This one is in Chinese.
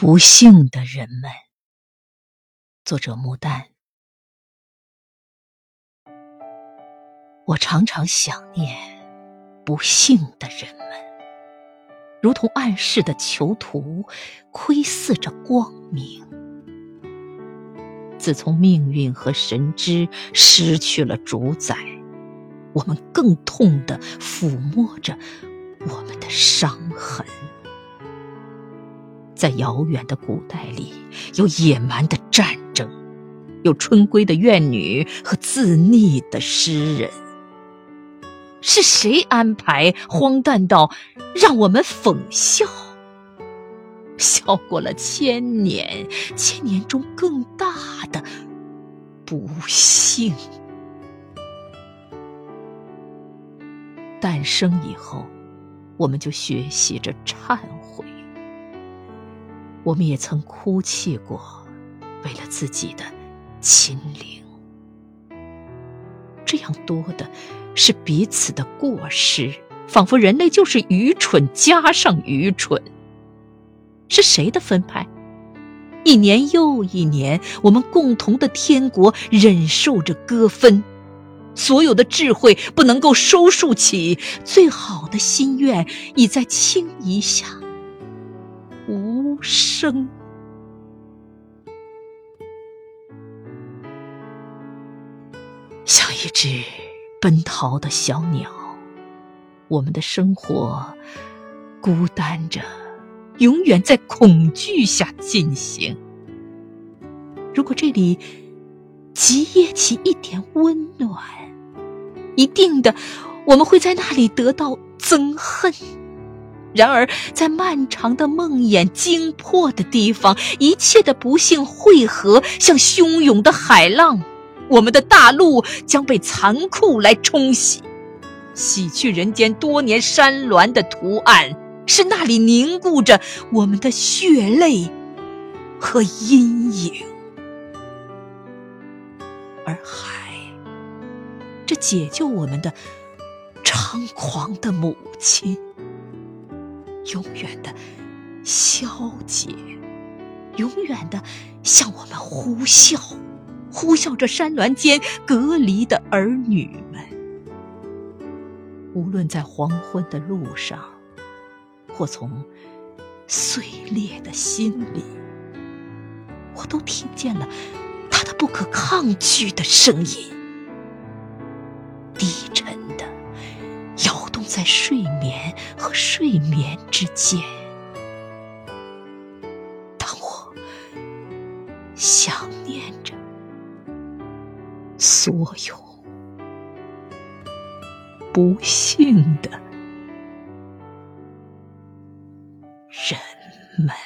不幸的人们，作者木丹。我常常想念不幸的人们，如同暗室的囚徒，窥视着光明。自从命运和神知失去了主宰，我们更痛的抚摸着我们的伤痕。在遥远的古代里，有野蛮的战争，有春闺的怨女和自溺的诗人。是谁安排荒诞到让我们讽笑？笑过了千年，千年中更大的不幸。诞生以后，我们就学习着忏悔。我们也曾哭泣过，为了自己的亲灵。这样多的是彼此的过失，仿佛人类就是愚蠢加上愚蠢。是谁的分派？一年又一年，我们共同的天国忍受着割分，所有的智慧不能够收束起，最好的心愿已在轻移下。无声，像一只奔逃的小鸟，我们的生活孤单着，永远在恐惧下进行。如果这里集掖起一点温暖，一定的，我们会在那里得到憎恨。然而，在漫长的梦魇惊破的地方，一切的不幸汇合，像汹涌的海浪，我们的大陆将被残酷来冲洗，洗去人间多年山峦的图案，是那里凝固着我们的血泪和阴影，而海，这解救我们的猖狂的母亲。永远的消解，永远的向我们呼啸，呼啸着山峦间隔离的儿女们。无论在黄昏的路上，或从碎裂的心里，我都听见了他的不可抗拒的声音，低沉的摇动。在睡和睡眠之间，当我想念着所有不幸的人们。